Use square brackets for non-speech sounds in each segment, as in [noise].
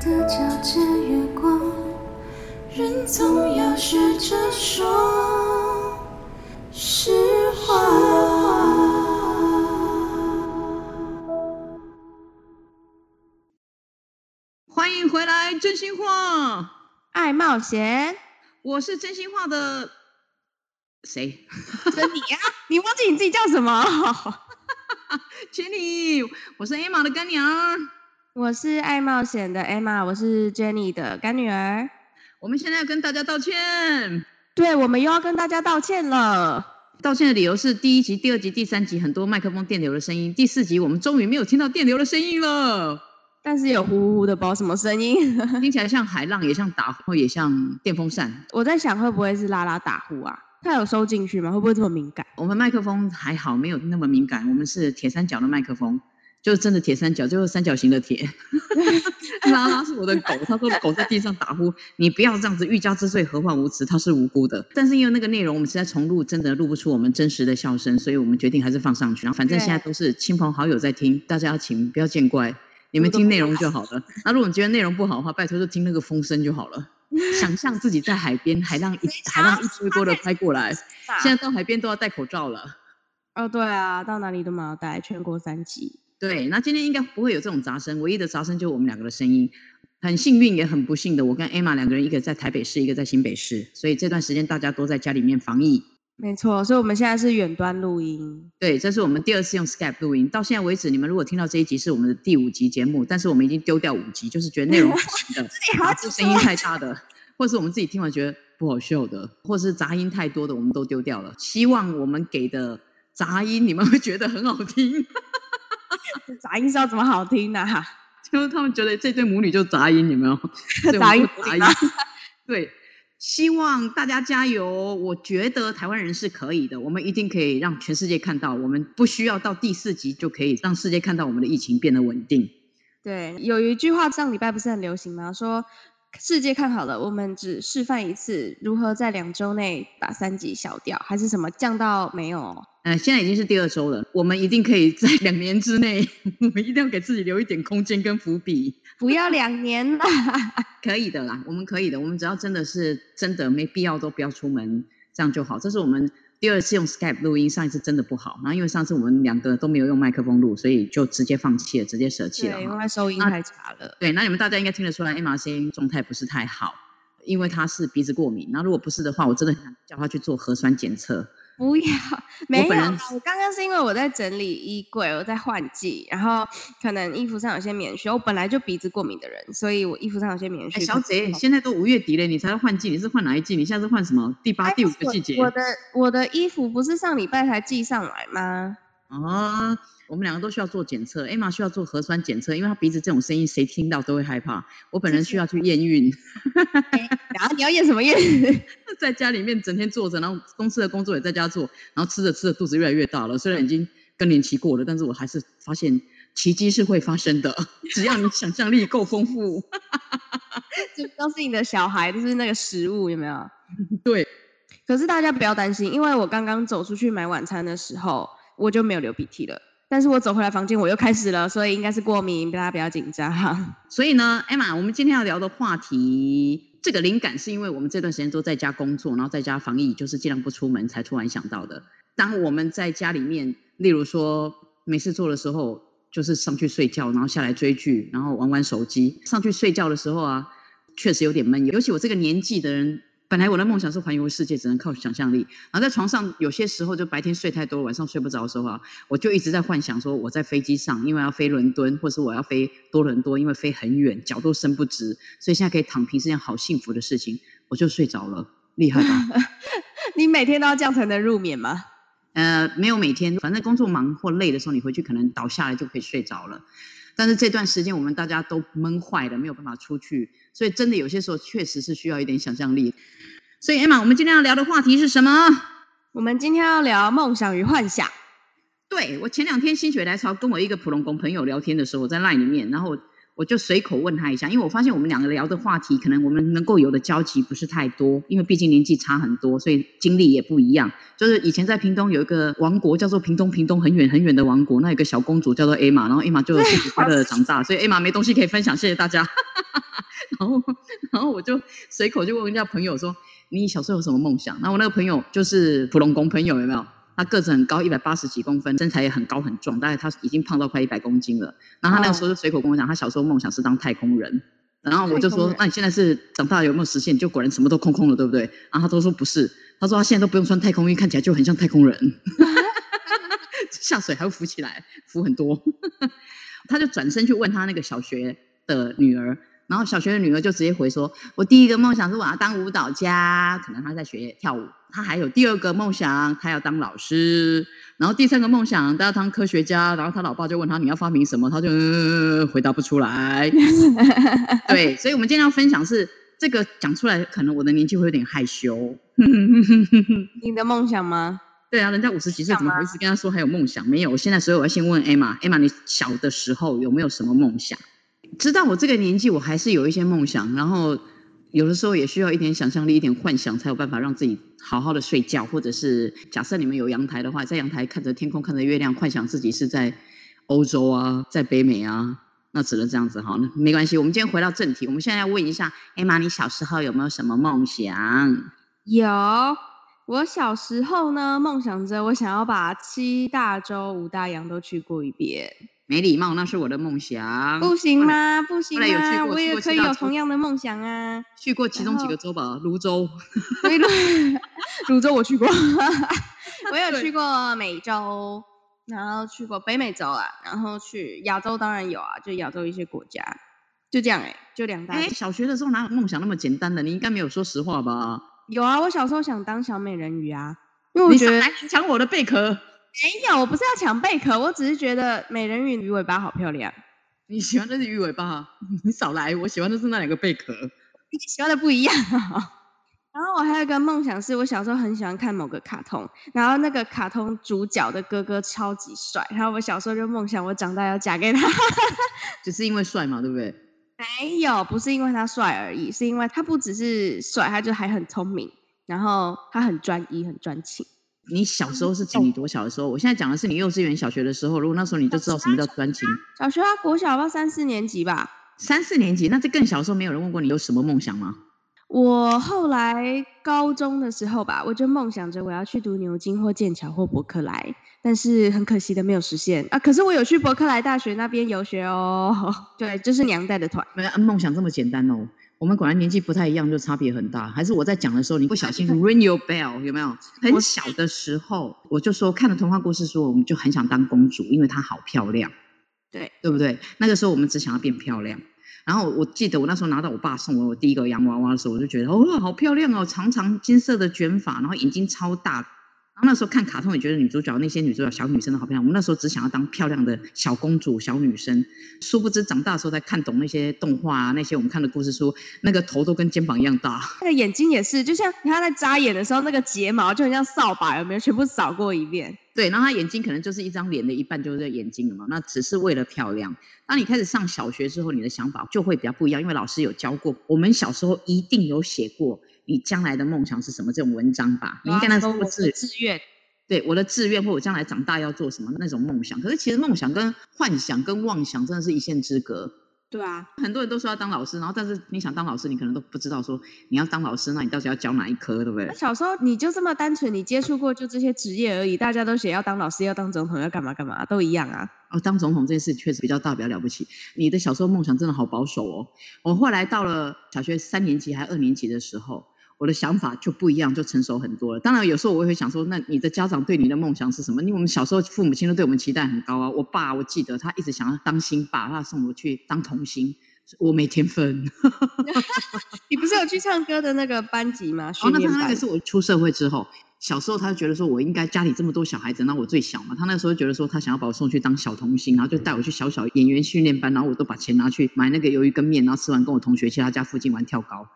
的皎洁月光，人总要学着说实话。欢迎回来，真心话，爱冒险，我是真心话的谁？真你呀、你忘记你自己叫什么？[laughs] 请你，我是 Emma 的干娘。我是爱冒险的 Emma，我是 Jenny 的干女儿。我们现在要跟大家道歉，对，我们又要跟大家道歉了。道歉的理由是第一集、第二集、第三集很多麦克风电流的声音，第四集我们终于没有听到电流的声音了，但是有呼呼呼的，不知道什么声音。听起来像海浪，也像打呼，也像电风扇。我在想，会不会是拉拉打呼啊？它有收进去吗？会不会这么敏感？我们麦克风还好，没有那么敏感，我们是铁三角的麦克风。就是真的铁三角，就是三角形的铁。[laughs] 拉拉是我的狗，他说狗在地上打呼，你不要这样子，欲加之罪，何患无辞？它是无辜的。但是因为那个内容我们实在重录，真的录不出我们真实的笑声，所以我们决定还是放上去。然后反正现在都是亲朋好友在听，大家请不要见怪，你们听内容就好了。那如果你觉得内容不好的话，拜托就听那个风声就好了。[laughs] 想象自己在海边，海浪一海浪一波一波的拍过来，现在到海边都要戴口罩了。哦，对啊，到哪里都要戴，全国三级。对，那今天应该不会有这种杂声，唯一的杂声就是我们两个的声音。很幸运也很不幸的，我跟 Emma 两个人，一个在台北市，一个在新北市，所以这段时间大家都在家里面防疫。没错，所以我们现在是远端录音。对，这是我们第二次用 Skype 录音，到现在为止，你们如果听到这一集是我们的第五集节目，但是我们已经丢掉五集，就是觉得内容不行的，打字声音太大的，或是我们自己听完觉得不好笑的，或是杂音太多的，我们都丢掉了。希望我们给的杂音你们会觉得很好听。[laughs] 杂音是要怎么好听呢、就是他们觉得这对母女就杂音，有没有？[laughs] 对杂音杂音。[laughs] 对，希望大家加油。我觉得台湾人是可以的，我们一定可以让全世界看到，我们不需要到第四集就可以让世界看到我们的疫情变得稳定。对，有一句话上礼拜不是很流行吗？说世界看好了，我们只示范一次如何在两周内把三级消掉，还是什么降到没有哦？呃，现在已经是第二周了，我们一定可以在两年之内，[laughs] 我们一定要给自己留一点空间跟伏笔。不要两年啦！[laughs] 可以的啦，我们可以的，我们只要真的是真的没必要都不要出门，这样就好。这是我们第二次用 Skype 录音，上一次真的不好，然后因为上次我们两个都没有用麦克风录，所以就直接放弃了，直接舍弃了对，因。为收音那太差了。对，那你们大家应该听得出来，Emma 声音状态不是太好，因为她是鼻子过敏。那如果不是的话，我真的很想叫她去做核酸检测。不要，没有。我刚刚是因为我在整理衣柜，我在换季，然后可能衣服上有些棉絮。我本来就鼻子过敏的人，所以我衣服上有些棉哎，絮。小姐，现在都五月底了，你才要换季，你是换哪一季？你现在是换什么？第八、哎第五个季节？我的我的衣服不是上礼拜才寄上来吗？哦，我们两个都需要做检测，Emma 需要做核酸检测，因为她鼻子这种声音，谁听到都会害怕。我本人需要去验孕，[laughs] 然后你要验什么验？[laughs] 在家里面整天坐着，然后公司的工作也在家做，然后吃着吃着肚子越来越大了。虽然已经更年期过了，但是我还是发现奇迹是会发生的，只要你想象力够丰富。[laughs] 就都是你的小孩，就是那个食物有没有？对，可是大家不要担心，因为我刚刚走出去买晚餐的时候，我就没有流鼻涕了。但是我走回来房间，我又开始了，所以应该是过敏，大家不要紧张。[laughs] 所以呢，Emma，我们今天要聊的话题，这个灵感是因为我们这段时间都在家工作，然后在家防疫，就是尽量不出门，才突然想到的。当我们在家里面，例如说没事做的时候，就是上去睡觉，然后下来追剧，然后玩玩手机。上去睡觉的时候啊，确实有点闷，尤其我这个年纪的人。本来我的梦想是环游世界，只能靠想象力。然后在床上，有些时候就白天睡太多，晚上睡不着的时候啊，我就一直在幻想说，我在飞机上，因为要飞伦敦，或是我要飞多伦多，因为飞很远，脚都伸不直，所以现在可以躺平是件好幸福的事情，我就睡着了，厉害吧？[laughs] 你每天都要这样才能入眠吗？呃，没有每天，反正工作忙或累的时候，你回去可能倒下来就可以睡着了。但是这段时间我们大家都闷坏了，没有办法出去，所以真的有些时候确实是需要一点想象力。所以 Emma，我们今天要聊的话题是什么？我们今天要聊梦想与幻想。对我前两天心血来潮跟我一个普龙宫朋友聊天的时候，我在 LINE 里面，然后我就随口问他一下，因为我发现我们两个聊的话题，可能我们能够有的交集不是太多，因为毕竟年纪差很多，所以经历也不一样。就是以前在屏东有一个王国叫做屏东，屏东很远很远的王国，那有个小公主叫做 Emma，然后 Emma 就幸福快乐的长大，所以 Emma 没东西可以分享，谢谢大家。[laughs] 然后然后我就随口就问人家朋友说，你小时候有什么梦想？然后我那个朋友就是普龙宫朋友有没有？他个子很高，一百八十几公分，身材也很高很壮，大概他已经胖到快一百公斤了。然后他那个时候就随口跟我讲，他小时候梦想是当太空人。然后我就说，那你现在是长大有没有实现？就果然什么都空空了，对不对？然后他都说不是，他说他现在都不用穿太空衣，看起来就很像太空人，[laughs] 下水还会浮起来，浮很多。[laughs] 他就转身去问他那个小学的女儿。然后小学的女儿就直接回说：“我第一个梦想是我要当舞蹈家，可能她在学跳舞。她还有第二个梦想，他要当老师。然后第三个梦想，他要当科学家。然后他老爸就问他你要发明什么，他就回答不出来。[laughs] 对，所以我们今天要分享是这个讲出来，可能我的年纪会有点害羞。[laughs] 你的梦想吗？对啊，人家五十几岁怎么好意思跟他说还有梦想？没有。现在所以我要先问 Emma，Emma，你小的时候有没有什么梦想？”知道我这个年纪，我还是有一些梦想，然后有的时候也需要一点想象力、一点幻想，才有办法让自己好好的睡觉。或者是假设你们有阳台的话，在阳台看着天空、看着月亮，幻想自己是在欧洲啊，在北美啊，那只能这样子哈。那没关系，我们今天回到正题，我们现在要问一下，艾玛，你小时候有没有什么梦想？有，我小时候呢，梦想着我想要把七大洲五大洋都去过一遍。没礼貌，那是我的梦想。不行吗？不行吗？我也可以有同样的梦想啊。去过其中几个州吧，泸州。泸州我去过，[laughs] 我有去过美洲，然后去过北美洲啊，然后去亚洲当然有啊，就亚洲一些国家，就这样哎，就两大。哎，小学的时候哪有梦想那么简单的？你应该没有说实话吧？有啊，我小时候想当小美人鱼啊，因为我觉得抢我的贝壳。没有，我不是要抢贝壳，我只是觉得美人鱼鱼尾巴好漂亮。你喜欢的是鱼尾巴，[laughs] 你少来，我喜欢的是那两个贝壳。你喜欢的不一样。然后我还有一个梦想，是我小时候很喜欢看某个卡通，然后那个卡通主角的哥哥超级帅，然后我小时候就梦想我长大要嫁给他。[laughs] 只是因为帅嘛，对不对？没有，不是因为他帅而已，是因为他不只是帅，他就还很聪明，然后他很专一，很专情。你小时候是几你多小的时候？我现在讲的是你幼稚园、小学的时候。如果那时候你就知道什么叫专情。小学啊，国小吧，三四年级吧。三四年级，那在更小的时候，没有人问过你有什么梦想吗？我后来高中的时候吧，我就梦想着我要去读牛津或剑桥或伯克莱，但是很可惜的没有实现啊。可是我有去伯克莱大学那边游学哦。[laughs] 对，就是娘带的团。没有，梦想这么简单哦。我们果然年纪不太一样，就差别很大。还是我在讲的时候，你不小心 [laughs] ring your bell 有没有？很小的时候，我就说看了童话故事书，我们就很想当公主，因为她好漂亮。对，对不对？那个时候我们只想要变漂亮。然后我记得我那时候拿到我爸送我我第一个洋娃娃的时候，我就觉得哦，好漂亮哦，长长金色的卷发，然后眼睛超大。那时候看卡通也觉得女主角那些女主角小女生都好漂亮，我们那时候只想要当漂亮的小公主、小女生，殊不知长大的时候才看懂那些动画啊，那些我们看的故事书，那个头都跟肩膀一样大，那个眼睛也是，就像她在眨眼的时候，那个睫毛就很像扫把，有没有全部扫过一遍？对，然后她眼睛可能就是一张脸的一半就是眼睛了嘛，那只是为了漂亮。当你开始上小学之后，你的想法就会比较不一样，因为老师有教过，我们小时候一定有写过你将来的梦想是什么这种文章吧？你应该那时候是志愿。对我的志愿或我将来长大要做什么那种梦想，可是其实梦想跟幻想跟妄想真的是一线之隔。对啊，很多人都说要当老师，然后但是你想当老师，你可能都不知道说你要当老师，那你到底要教哪一科，对不对？小时候你就这么单纯，你接触过就这些职业而已，大家都写要当老师，要当总统，要干嘛干嘛，都一样啊。哦，当总统这件事确实比较大，比较了不起。你的小时候梦想真的好保守哦。我后来到了小学三年级还二年级的时候。我的想法就不一样，就成熟很多了。当然，有时候我也会想说，那你的家长对你的梦想是什么？因为我们小时候父母亲都对我们期待很高啊。我爸，我记得他一直想要当星爸，他送我去当童星，我没天分。[laughs] 你不是有去唱歌的那个班级吗？哦，那那个是我出社会之后。小时候他就觉得说，我应该家里这么多小孩子，那我最小嘛。他那时候觉得说，他想要把我送去当小童星，然后就带我去小小演员训练班，然后我都把钱拿去买那个鱿鱼跟面，然后吃完跟我同学去他家附近玩跳高，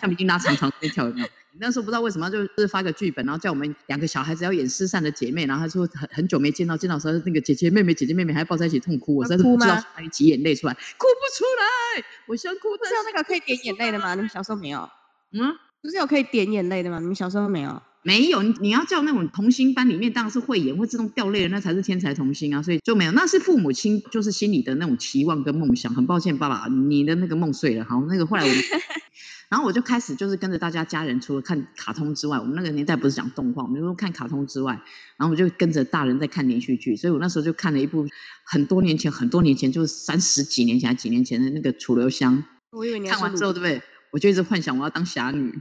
橡皮筋拉长长那跳有没有？那时候不知道为什么就是发个剧本，然后叫我们两个小孩子要演失散的姐妹，然后他说很很久没见到，见到时候那个姐姐妹妹姐姐妹妹还抱在一起痛哭，我真的不知道哪里挤眼泪出来，哭不出来，我想哭。是那个可以点眼泪的吗？你们小时候没有？嗯，不是有可以点眼泪的吗？你们小时候没有？没有，你你要叫那种童星班里面当然是会演会自动掉泪的，那才是天才童星啊，所以就没有，那是父母亲就是心里的那种期望跟梦想。很抱歉，爸爸，你的那个梦碎了。好，那个后来我们，[laughs] 然后我就开始就是跟着大家家人，除了看卡通之外，我们那个年代不是讲动画，我们就看卡通之外，然后我就跟着大人在看连续剧，所以我那时候就看了一部很多年前很多年前，就是三十几年前、几年前的那个《楚留香》。我以为你看完之后，说对不对？我就一直幻想我要当侠女。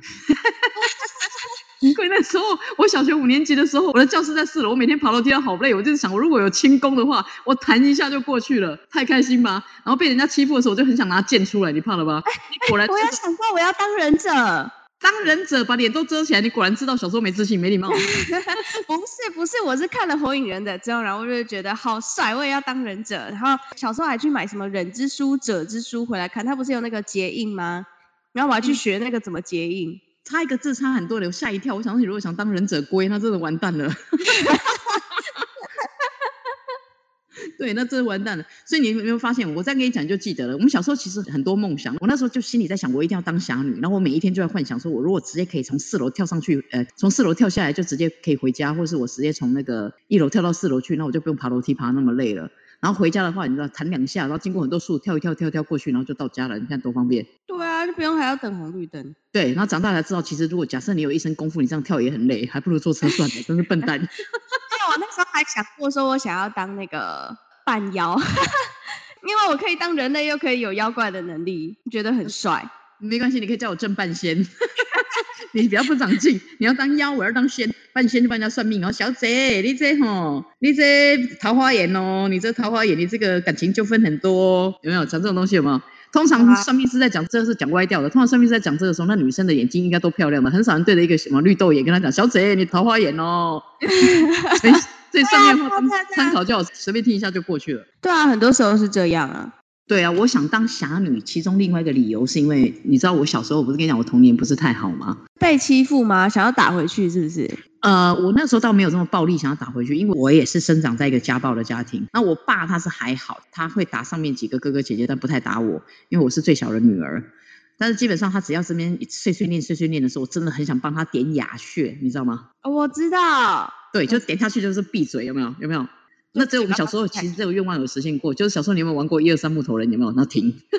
因为那时候我小学五年级的时候，我的教室在四楼，我每天爬楼梯都好累。我就是想，我如果有轻功的话，我弹一下就过去了，太开心吧？然后被人家欺负的时候，我就很想拿剑出来，你怕了吧？你果然我有想过我要当忍者，当忍者把脸都遮起来，你果然知道小时候没自信、没礼貌。[laughs] 不是不是，我是看了《火影忍者》之后，然后我就觉得好帅，我也要当忍者。然后小时候还去买什么忍之书、者之书回来看，它不是有那个结印吗？然后我还去学那个怎么结印。差一个字差很多了，我吓一跳。我想说，你如果想当忍者龟，那真的完蛋了。[laughs] 对，那真的完蛋了。所以你有没有发现，我再跟你讲就记得了。我们小时候其实很多梦想，我那时候就心里在想，我一定要当侠女。然后我每一天就在幻想，说我如果直接可以从四楼跳上去，呃，从四楼跳下来就直接可以回家，或是我直接从那个一楼跳到四楼去，那我就不用爬楼梯爬那么累了。然后回家的话，你知道弹两下，然后经过很多树，跳一跳，跳一跳过去，然后就到家了。你看多方便。对啊，就不用还要等红绿灯。对，然后长大才知道，其实如果假设你有一身功夫，你这样跳也很累，还不如坐车算了，真是笨蛋。[laughs] 因为我那时候还想过，说我想要当那个半妖，[laughs] 因为我可以当人类，又可以有妖怪的能力，觉得很帅。没关系，你可以叫我郑半仙。你不要不长进，你要当妖，我要当仙，半仙就帮人家算命哦。小姐，你这吼，你这桃花眼哦，你这桃花眼，你这个感情纠纷很多，有没有？讲这种东西有没有？通常算命师在讲这个是讲歪掉的，通常算命师在讲这个时候，那女生的眼睛应该都漂亮的，很少人对着一个什么绿豆眼跟她讲，小姐，你桃花眼哦。所以所以上面话参考就好，随便听一下就过去了。对啊，很多时候是这样啊。对啊，我想当侠女，其中另外一个理由是因为你知道我小时候我不是跟你讲我童年不是太好吗？被欺负吗？想要打回去是不是？呃，我那时候倒没有这么暴力，想要打回去，因为我也是生长在一个家暴的家庭。那我爸他是还好，他会打上面几个哥哥姐姐，但不太打我，因为我是最小的女儿。但是基本上他只要这边碎碎念碎碎念的时候，我真的很想帮他点哑穴，你知道吗？哦我知道，对，就点下去就是闭嘴，有没有？有没有？那只有我们小时候，其实这个愿望有实现过，就是小时候你有没有玩过一二三木头人？有没有？然后停，[laughs]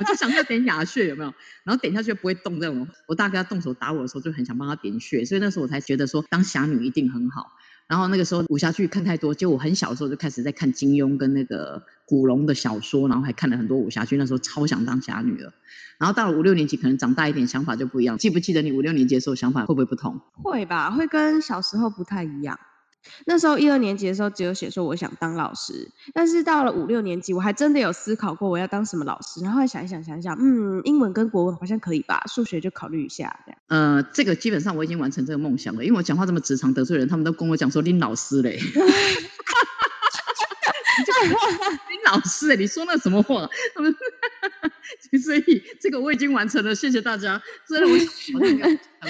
我就想要点哑穴，有没有？然后点下去不会动这种。我大哥要动手打我的时候，就很想帮他点穴，所以那时候我才觉得说当侠女一定很好。然后那个时候武侠剧看太多，就我很小的时候就开始在看金庸跟那个古龙的小说，然后还看了很多武侠剧。那时候超想当侠女了。然后到了五六年级，可能长大一点，想法就不一样。记不记得你五六年级的时候想法会不会不同？会吧，会跟小时候不太一样。那时候一二年级的时候，只有写说我想当老师，但是到了五六年级，我还真的有思考过我要当什么老师，然后还想一想，想一想，嗯，英文跟国文好像可以吧，数学就考虑一下这样。呃，这个基本上我已经完成这个梦想了，因为我讲话这么直肠得罪人，他们都跟我讲说林老师嘞，[laughs] 林老师哎，你说那什么话？他们，[laughs] 所以这个我已经完成了，谢谢大家。虽然我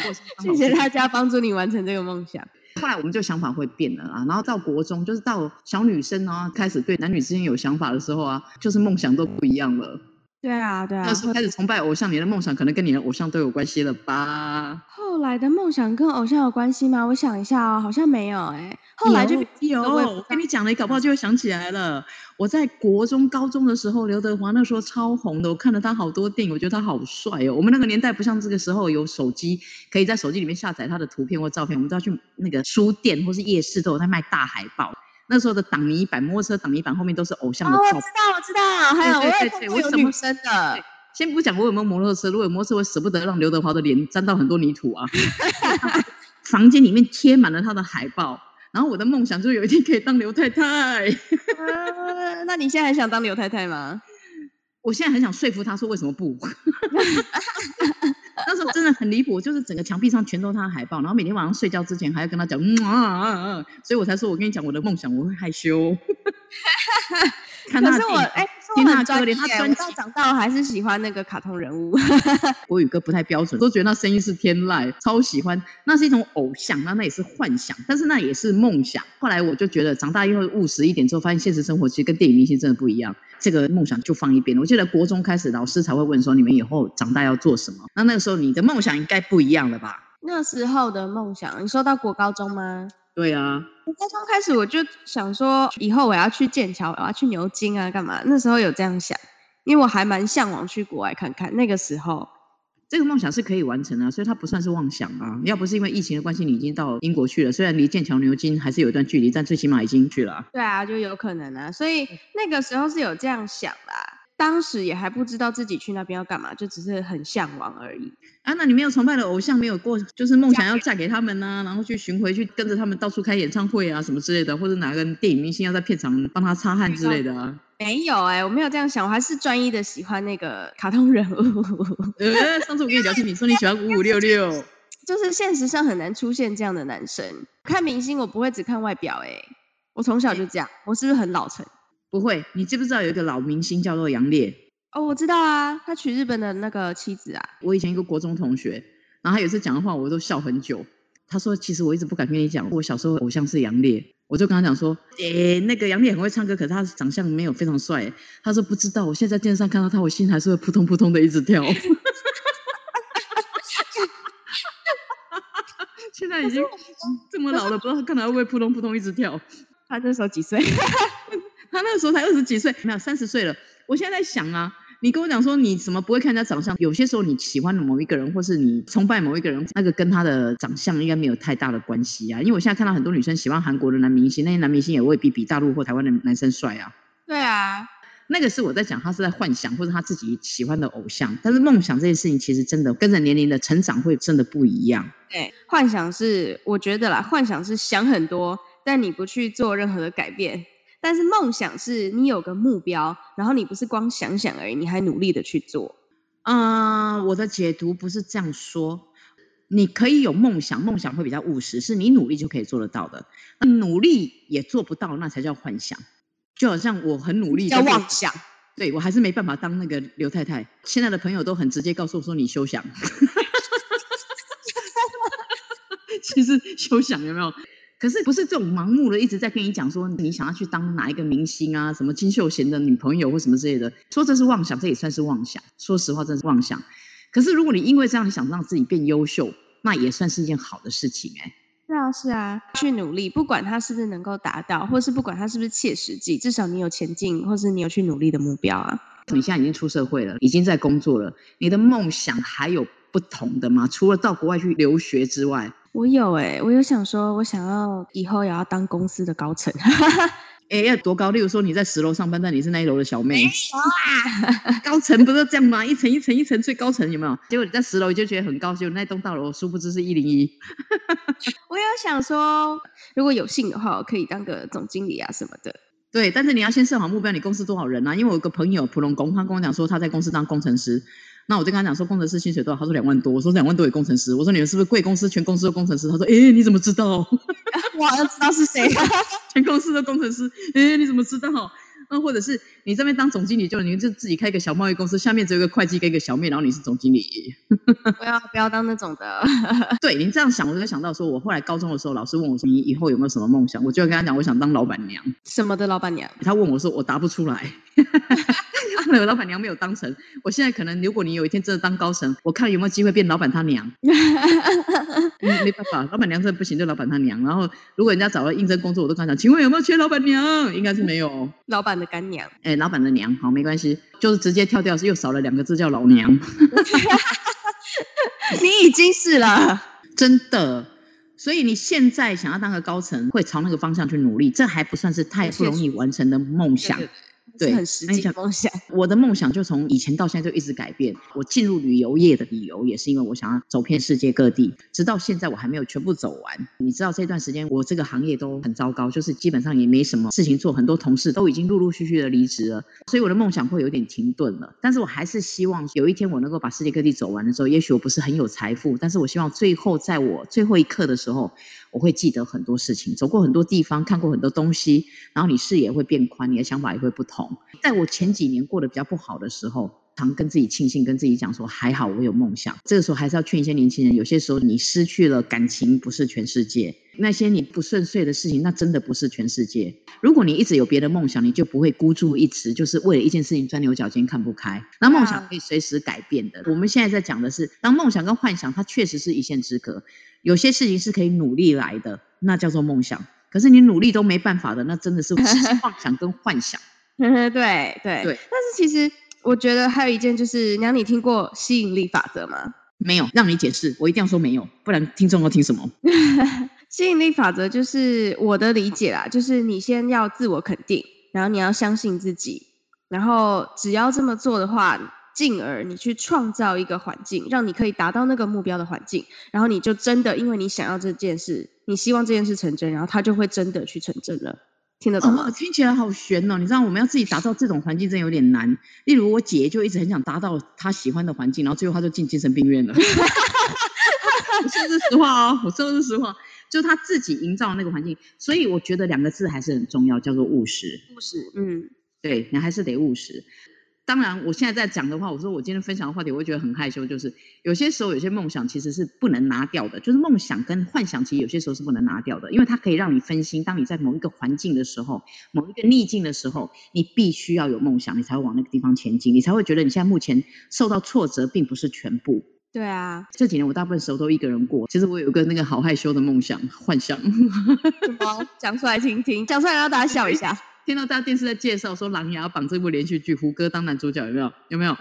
我谢谢大家帮助你完成这个梦想。后来我们就想法会变了啊，然后到国中，就是到小女生啊，开始对男女之间有想法的时候啊，就是梦想都不一样了。对啊，对啊。那时候开始崇拜偶像，你的梦想可能跟你的偶像都有关系了吧？后来的梦想跟偶像有关系吗？我想一下哦，好像没有哎、后来就有，我跟你讲了，你搞不好就会想起来了。我在国中、高中的时候，刘德华那时候超红的，我看了他好多电影，我觉得他好帅哦。我们那个年代不像这个时候有手机，可以在手机里面下载他的图片或照片，我们都要去那个书店或是夜市都有在卖大海报。那时候的挡泥板、摩托车挡泥板后面都是偶像的哦，我照片。知道，我知道，还有我对对也有对我怎么女生的，先不讲我有没有摩托车，如果有摩托车，我舍不得让刘德华的脸沾到很多泥土啊。[laughs] 房间里面贴满了他的海报，然后我的梦想就是有一天可以当刘太太。呃那你现在还想当刘太太吗？[laughs] 我现在很想说服他说为什么不。[laughs] 那时候真的很离谱，就是整个墙壁上全都是他的海报，然后每天晚上睡觉之前还要跟他讲，嗯啊啊啊，所以我才说我跟你讲我的梦想，我会害羞。[laughs] 看可他是我哎，可是听他的歌连他专我到长大我还是喜欢那个卡通人物。[laughs] 国语歌不太标准，都觉得那声音是天籁，超喜欢。那是一种偶像，那那也是幻想，但是那也是梦想。后来我就觉得长大以后务实一点之后，发现现实生活其实跟电影明星真的不一样。这个梦想就放一边。我记得国中开始，老师才会问说你们以后长大要做什么。那那个时候你的梦想应该不一样了吧？那时候的梦想，你说到国高中吗？对啊，我高中开始我就想说，以后我要去剑桥，我要去牛津啊，干嘛？那时候有这样想，因为我还蛮向往去国外看看。那个时候，这个梦想是可以完成啊，所以它不算是妄想啊。要不是因为疫情的关系，你已经到英国去了，虽然离剑桥、牛津还是有一段距离，但最起码已经去了。对啊，就有可能啊。所以那个时候是有这样想啦。当时也还不知道自己去那边要干嘛，就只是很向往而已。啊，那你没有崇拜的偶像，没有过就是梦想要嫁给他们呢，然后去巡回去跟着他们到处开演唱会啊什么之类的，或者哪个电影明星要在片场帮他擦汗之类的啊？没有哎，我没有这样想，我还是专一的喜欢那个 [laughs] 卡通人物。[laughs] 呃，上次我跟你聊天，你说你喜欢五五六六，[laughs] 就是现实上很难出现这样的男生。看明星我不会只看外表，哎，我从小就这样，我是不是很老成？不会，你知不知道有一个老明星叫做杨烈？哦，我知道啊，他娶日本的那个妻子啊。我以前一个国中同学，然后他有一次讲的话，我都笑很久。他说：“其实我一直不敢跟你讲，我小时候偶像是杨烈。”我就跟他讲说：“诶，那个杨幂很会唱歌，可是他长相没有非常帅。”他说：“不知道，我现在在电视上看到他，我心还是会扑通扑通的一直跳。[laughs] ”现在已经这么老了，不知道他看到会不会扑通扑通一直跳。他那时候几岁？[laughs] 他那个时候才二十几岁，没有三十岁了。我现在在想啊，你跟我讲说你怎么不会看人家长相，有些时候你喜欢的某一个人，或是你崇拜某一个人，那个跟他的长相应该没有太大的关系啊。因为我现在看到很多女生喜欢韩国的男明星，那些男明星也未必比大陆或台湾的男生帅啊。对啊，那个是我在讲，他是在幻想或者他自己喜欢的偶像，但是梦想这件事情其实真的跟着年龄的成长会真的不一样。对，幻想是我觉得啦，幻想是想很多，但你不去做任何的改变。但是梦想是你有个目标，然后你不是光想想而已，你还努力的去做。嗯，我的解读不是这样说。你可以有梦想，梦想会比较务实，是你努力就可以做得到的。那努力也做不到，那才叫幻想。就好像我很努力，叫妄想。[laughs] 对我还是没办法当那个刘太太。现在的朋友都很直接告诉我说你休想。[laughs] 其实休想有没有？可是不是这种盲目的一直在跟你讲说你想要去当哪一个明星啊，什么金秀贤的女朋友或什么之类的，说这是妄想，这也算是妄想。说实话，这是妄想。可是如果你因为这样你想让自己变优秀，那也算是一件好的事情哎。是啊，是啊，去努力，不管他是不是能够达到，或是不管他是不是切实际，至少你有前进，或是你有去努力的目标啊。你现在已经出社会了，已经在工作了，你的梦想还有不同的吗？除了到国外去留学之外？我有哎，我有想说，我想要以后也要当公司的高层。[laughs] 哎，要多高？例如说你在十楼上班，但你是那一楼的小妹。[laughs] 高层不是这样吗？一层一层一层最高层有没有？结果你在十楼你就觉得很高兴，那栋大楼殊不知是一零一。[laughs] 我有想说，如果有幸的话，我可以当个总经理啊什么的。对，但是你要先设好目标，你公司多少人啊？因为我有个朋友普龙工，他跟我讲说他在公司当工程师。那我就跟他讲说，工程师薪水多少？他说两万多。我说两万多给工程师。我说你们是不是贵公司？全公司的工程师？他说，哎，你怎么知道？[laughs] 我要知道是谁。[laughs] 全公司的工程师，哎，你怎么知道？那或者是你这边当总经理，就你就自己开一个小贸易公司，下面只有一个会计跟一个小妹，然后你是总经理。不要不要当那种的。[laughs] 对你这样想，我就想到说，我后来高中的时候，老师问我说，你以后有没有什么梦想？我就跟他讲，我想当老板娘。什么的老板娘？他问我说，我答不出来。[laughs] 那个老板娘没有当成，我现在可能，如果你有一天真的当高层，我看有没有机会变老板他娘。[laughs] 没办法，老板娘真的不行，就老板他娘。然后如果人家找了应征工作，我都跟他讲，请问有没有缺老板娘？应该是没有。老板的干娘，哎，老板的娘，好，没关系，就是直接跳掉，又少了两个字叫老娘。[laughs] 你已经是了，[laughs] 真的。所以你现在想要当个高层，会朝那个方向去努力，这还不算是太不容易完成的梦想。对，很实际梦想。我的梦想就从以前到现在就一直改变。我进入旅游业的理由也是因为我想要走遍世界各地，直到现在我还没有全部走完。你知道这段时间我这个行业都很糟糕，就是基本上也没什么事情做，很多同事都已经陆陆续续的离职了，所以我的梦想会有点停顿了。但是我还是希望有一天我能够把世界各地走完的时候，也许我不是很有财富，但是我希望最后在我最后一刻的时候，我会记得很多事情，走过很多地方，看过很多东西，然后你视野会变宽，你的想法也会不同。在我前几年过得比较不好的时候，常跟自己庆幸，跟自己讲说还好我有梦想。这个时候还是要劝一些年轻人，有些时候你失去了感情不是全世界，那些你不顺遂的事情，那真的不是全世界。如果你一直有别的梦想，你就不会孤注一掷，就是为了一件事情钻牛角尖看不开。那梦想可以随时改变的。我们现在在讲的是，当梦想跟幻想，它确实是一线之隔。有些事情是可以努力来的，那叫做梦想。可是你努力都没办法的，那真的是 [laughs] 妄 [laughs] 想跟幻想。[laughs] 对对对。但是其实。我觉得还有一件就是，娘，你听过吸引力法则吗？没有，让你解释，我一定要说没有，不然听众要听什么？[laughs] 吸引力法则就是我的理解啦，就是你先要自我肯定，然后你要相信自己，然后只要这么做的话，进而你去创造一个环境，让你可以达到那个目标的环境，然后你就真的因为你想要这件事，你希望这件事成真，然后它就会真的去成真了。听得懂吗？听起来好悬哦！你知道我们要自己打造这种环境，真有点难。例如我姐就一直很想达到她喜欢的环境，然后最后她就进精神病院了。我说的是实话哦，我说的是实话，就是她自己营造那个环境。所以我觉得两个字还是很重要，叫做务实。务实，嗯，对你还是得务实。当然，我现在在讲的话，我说我今天分享的话题，我会觉得很害羞。就是有些时候，有些梦想其实是不能拿掉的。就是梦想跟幻想，其实有些时候是不能拿掉的，因为它可以让你分心。当你在某一个环境的时候，某一个逆境的时候，你必须要有梦想，你才会往那个地方前进，你才会觉得你现在目前受到挫折并不是全部。对啊，这几年我大部分时候都一个人过。其实我有一个那个好害羞的梦想幻想，什么？讲出来听听，讲出来让大家笑一下。听到大家电视在介绍说《琅琊榜》这部连续剧，胡歌当男主角，有没有？有没有？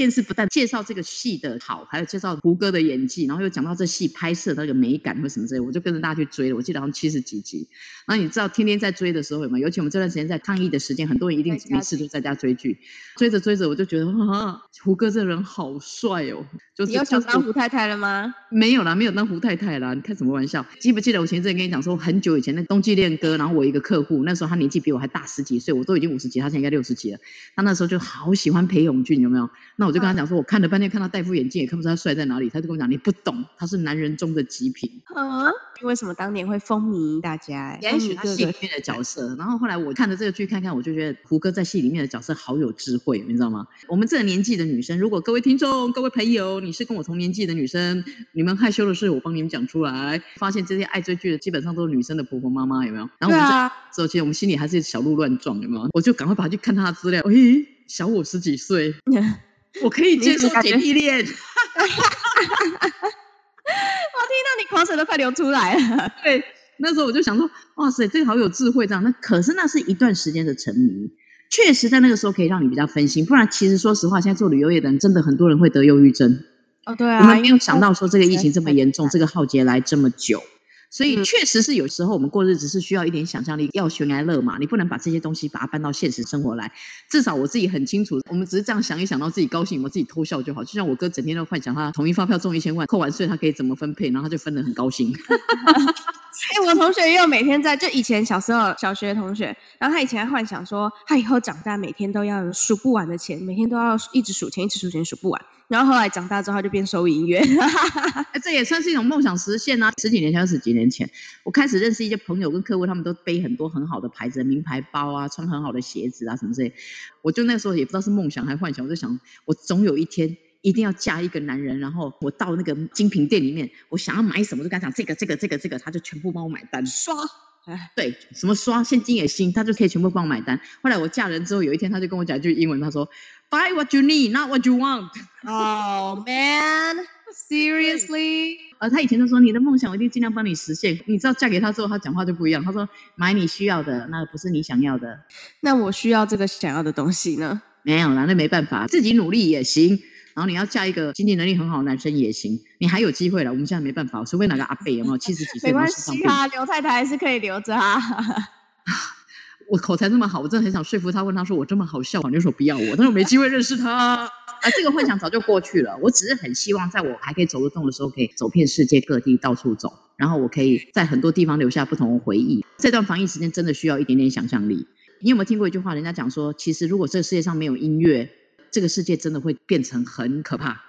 电视不但介绍这个戏的好，还有介绍胡歌的演技，然后又讲到这戏拍摄的那个美感或什么之类，我就跟着大家去追了。我记得好像七十几集。然后你知道天天在追的时候有吗？尤其我们这段时间在抗疫的时间，很多人一定没事都在家追剧。追着追着，我就觉得啊，胡歌这人好帅哦！就你要想当胡太太了吗？没有啦，没有当胡太太啦。你开什么玩笑？记不记得我前阵跟你讲说，很久以前那冬季恋歌，然后我一个客户，那时候他年纪比我还大十几岁，我都已经五十几，他现在应该六十几了。他那时候就好喜欢裴勇俊，有没有？那我就跟他讲说，我看了半天，看到戴副眼镜，也看不出他帅在哪里。他就跟我讲，你不懂，他是男人中的极品。啊？为什么当年会风靡大家？也许他戏里面的角色。然后后来我看了这个剧，看看我就觉得胡歌在戏里面的角色好有智慧，你知道吗？我们这个年纪的女生，如果各位听众、各位朋友，你是跟我同年纪的女生，你们害羞的事，我帮你们讲出来。发现这些爱追剧的基本上都是女生的婆婆妈妈，有没有？然后我们这时候，我们心里还是小鹿乱撞，有没有？我就赶快跑去看他的资料。诶，小我十几岁，[laughs] 我可以接受姐弟恋。[laughs] 我听到你口水都快流出来了。[laughs] 对，那时候我就想说，哇塞，这个好有智慧这样。那可是那是一段时间的沉迷，确实在那个时候可以让你比较分心。不然，其实说实话，现在做旅游业的人真的很多人会得忧郁症。哦，对啊，我们没有想到说这个疫情这么严重，这个浩劫来这么久。所以确实是有时候我们过日子是需要一点想象力，要悬崖勒马，你不能把这些东西把它搬到现实生活来。至少我自己很清楚，我们只是这样想一想到自己高兴，我自己偷笑就好。就像我哥整天都幻想他统一发票中一千万，扣完税他可以怎么分配，然后他就分得很高兴。[laughs] [laughs] 哎，我同学也有每天在，就以前小时候小学同学，然后他以前还幻想说，他以后长大每天都要有数不完的钱，每天都要一直数钱，一直数钱数不完。然后后来长大之后，他就变收银员。哎，这也算是一种梦想实现啊！十几年前，十几年前，我开始认识一些朋友跟客户，他们都背很多很好的牌子名牌包啊，穿很好的鞋子啊什么之类。我就那时候也不知道是梦想还是幻想，我就想，我总有一天。一定要嫁一个男人，然后我到那个精品店里面，我想要买什么就跟他讲这个这个这个这个，他就全部帮我买单。刷，对，什么刷，现金也行，他就可以全部帮我买单。后来我嫁人之后，有一天他就跟我讲一句英文，他说：“Buy what you need, not what you want。” Oh man, seriously？呃，他以前都说你的梦想我一定尽量帮你实现。你知道嫁给他之后，他讲话就不一样。他说：“买你需要的，那不是你想要的。”那我需要这个想要的东西呢？没有啦，那没办法，自己努力也行。然后你要嫁一个经济能力很好的男生也行，你还有机会了。我们现在没办法，除非哪个阿贝有没有七十几岁？没关系啊，刘太太还是可以留着啊。[laughs] 我口才这么好，我真的很想说服他，问他说我这么好笑，你就说不要我，但是我没机会认识他。[laughs] 啊，这个幻想早就过去了。我只是很希望在我还可以走得动的时候，可以走遍世界各地，到处走，然后我可以在很多地方留下不同的回忆。这段防疫时间真的需要一点点想象力。你有没有听过一句话？人家讲说，其实如果这个世界上没有音乐，这个世界真的会变成很可怕。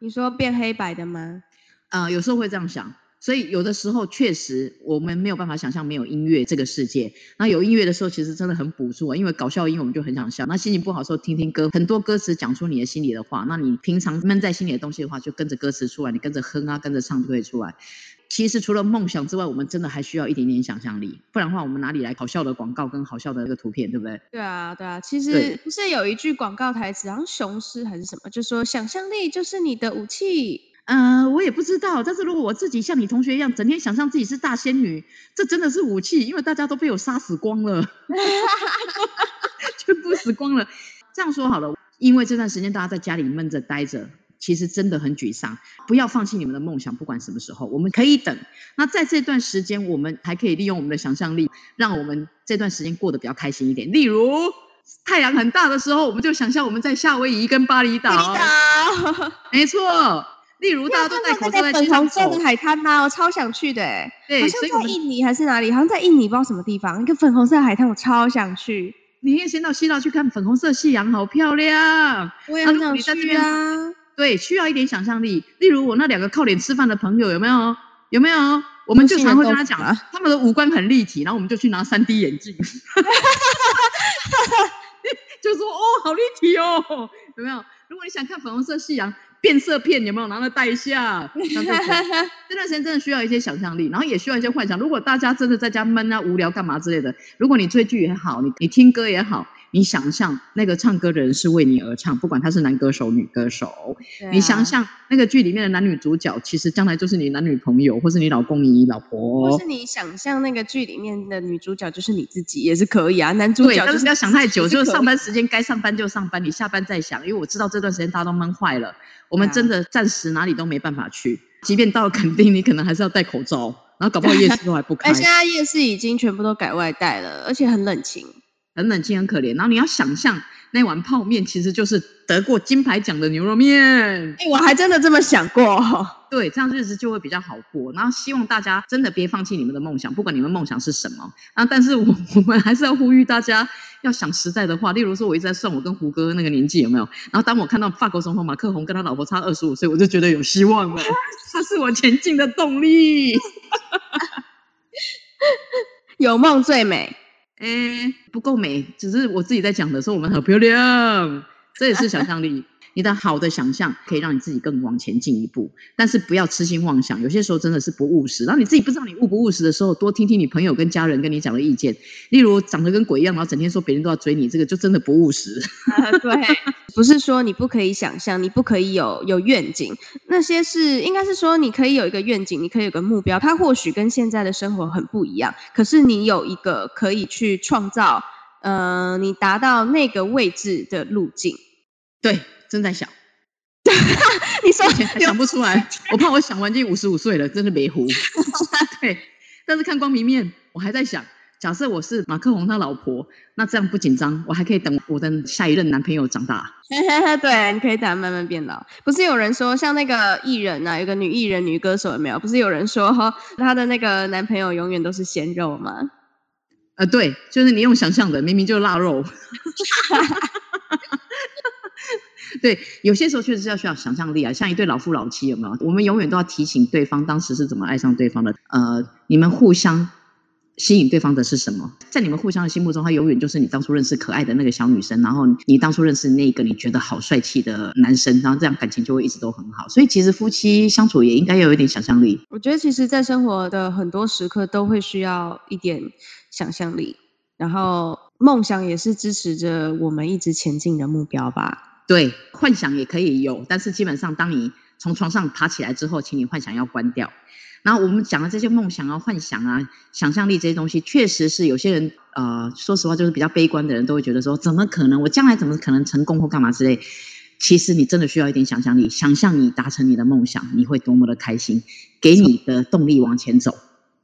你说变黑白的吗？呃，有时候会这样想。所以有的时候确实我们没有办法想象没有音乐这个世界。那有音乐的时候，其实真的很补助啊，因为搞笑音我们就很想笑。那心情不好的时候听听歌，很多歌词讲出你的心里的话。那你平常闷在心里的东西的话，就跟着歌词出来，你跟着哼啊，跟着唱就会出来。其实除了梦想之外，我们真的还需要一点点想象力，不然的话，我们哪里来好笑的广告跟好笑的那个图片，对不对？对啊，对啊，其实不是有一句广告台词，好像雄狮还是什么，就说想象力就是你的武器。呃，我也不知道，但是如果我自己像你同学一样，整天想象自己是大仙女，这真的是武器，因为大家都被我杀死光了 [laughs] [laughs] 全部死光了。这样说好了，因为这段时间大家在家里闷着待着，其实真的很沮丧。不要放弃你们的梦想，不管什么时候，我们可以等。那在这段时间，我们还可以利用我们的想象力，让我们这段时间过得比较开心一点。例如，太阳很大的时候，我们就想象我们在夏威夷跟巴厘岛，岛，没错。例如，大家都戴口罩在街上粉红色的，海滩吗？我超想去的欸，对，好像在印尼还是哪里？好像在印尼，不知道什么地方，一个粉红色的海滩，我超想去。你可以先到希腊去看粉红色夕阳，好漂亮。我也很想去啊。对，需要一点想象力。例如我那两个靠脸吃饭的朋友，有没有？有没有？我们就常会跟他讲都是人豆腐，他们的五官很立体，然后我们就去拿三 D 眼镜，[laughs] 就说哦，好立体哦，有没有？如果你想看粉红色夕阳变色片，有没有？拿来戴一下，这段时间真的需要一些想象力，然后也需要一些幻想。如果大家真的在家闷啊、无聊干嘛之类的，如果你追剧也好，你你听歌也好，你想象那个唱歌的人是为你而唱，不管他是男歌手、女歌手，对你想啊，象那个剧里面的男女主角，其实将来就是你男女朋友，或是你老公、你老或婆是。你想象那个剧里面的女主角就是你自己，也是可以啊。男主，角就是但是不要想太久，是就是上班时间该上班就上班，你下班再想。因为我知道这段时间大家都闷坏了，我们真的暂时哪里都没办法去，即便到了垦丁，你可能还是要戴口罩，然后搞不好夜市都还不开 [laughs] 哎，。现在夜市已经全部都改外带了，而且很冷清。很冷清，很可怜。然后你要想象那碗泡面其实就是得过金牌奖的牛肉面，哎，我还真的这么想过。对，这样日子就会比较好过。然后希望大家真的别放弃你们的梦想，不管你们梦想是什么。啊，但是我我们还是要呼吁大家要想实在的话。例如说，我一直在算我跟胡歌那个年纪有没有。然后当我看到法国总统马克宏跟他老婆差二十五岁，我就觉得有希望了，他 [laughs] 是我前进的动力。[laughs] 有梦最美。哎，不够美，只是我自己在讲的时候，我们好漂亮，这也是想象力。你的好的想象可以让你自己更往前进一步，但是不要痴心妄想，有些时候真的是不务实。然后你自己不知道你务不务实的时候，多听听你朋友跟家人跟你讲的意见。例如长得跟鬼一样，然后整天说别人都要追你，这个就真的不务实。啊，对，[laughs] 不是说你不可以想象，你不可以有有愿景，那些是应该是说你可以有一个愿景，你可以有个目标，它或许跟现在的生活很不一样，可是你有一个可以去创造，呃，你达到那个位置的路径。对，正在想，[laughs] 你说想不出来，[laughs] 我怕我想完就五十五岁了，真的没糊。[laughs] 对，但是看光明面，我还在想，假设我是马克宏他老婆，那这样不紧张，我还可以等我的下一任男朋友长大。对，你可以等他慢慢变老。不是有人说，像那个艺人啊，有个女艺人、女歌手，有没有？不是有人说哈，她的那个男朋友永远都是鲜肉吗？呃，对，就是你用想象的，明明就是腊肉。[laughs] 对，有些时候确实是要需要想象力啊，像一对老夫老妻，有没有？我们永远都要提醒对方当时是怎么爱上对方的。呃，你们互相吸引对方的是什么？在你们互相的心目中，他永远就是你当初认识可爱的那个小女生，然后你当初认识那个你觉得好帅气的男生，然后这样感情就会一直都很好。所以其实夫妻相处也应该要有一点想象力。我觉得其实，在生活的很多时刻都会需要一点想象力，然后梦想也是支持着我们一直前进的目标吧。对，幻想也可以有，但是基本上当你从床上爬起来之后，请你幻想要关掉。然后我们讲的这些梦想啊、幻想啊、想象力这些东西，确实是有些人呃，说实话就是比较悲观的人都会觉得说，怎么可能？我将来怎么可能成功或干嘛之类？其实你真的需要一点想象力，想象你达成你的梦想，你会多么的开心，给你的动力往前走，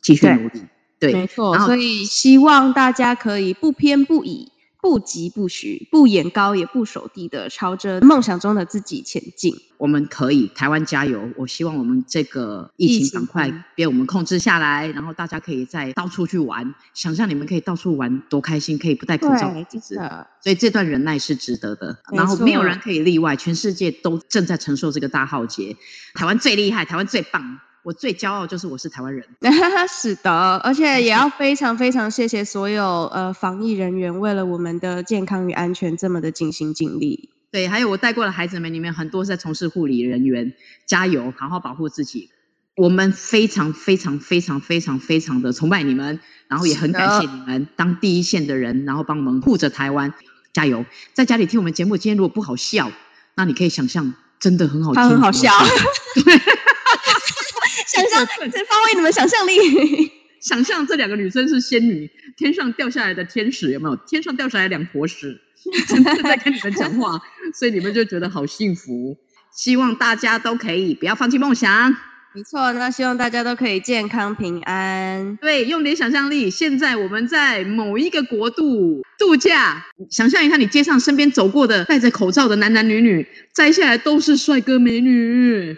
继续努力。对，没错，所以希望大家可以不偏不倚、不疾不徐、不眼高也不守低的朝着梦想中的自己前进。我们可以，台湾加油！我希望我们这个疫疫情情赶快嗯被我们控制下来，然后大家可以再到处去玩。想象你们可以到处玩，多开心！可以不戴口罩对，日子，所以这段忍耐是值得的。然后没有人可以例外，全世界都正在承受这个大浩劫。台湾最厉害，台湾最棒，我最骄傲就是我是台湾人。[laughs] 是的，而且也要非常非常谢谢所有呃防疫人员，为了我们的健康与安全这么的尽心尽力。对，还有我带过的孩子们里面，很多是在从事护理人员，加油，好好保护自己。我们非常非常非常非常非常的崇拜你们，然后也很感谢你们当第一线的人，然后帮我们护着台湾，加油！在家里听我们节目，今天如果不好笑，那你可以想象，真的很好听，很好笑。对，想象，这发挥你们想象力。[laughs] 想象这两个女生是仙女，天上掉下来的天使，有没有？天上掉下来两坨屎，[laughs] 真的在跟你们讲话，[laughs] 所以你们就觉得好幸福。希望大家都可以不要放弃梦想。没错，那希望大家都可以健康平安。对，用点想象力。现在我们在某一个国度度假，想象一下，你街上身边走过的戴着口罩的男男女女，摘下来都是帅哥美女，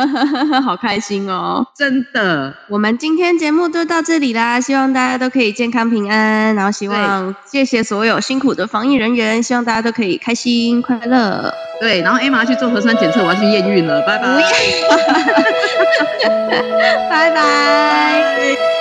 [laughs] 好开心哦！真的，我们今天节目就到这里啦，希望大家都可以健康平安，然后希望谢谢所有辛苦的防疫人员，希望大家都可以开心快乐。对，然后 Emma 去做核酸检测，我要去验孕了，拜拜。[laughs] 拜拜。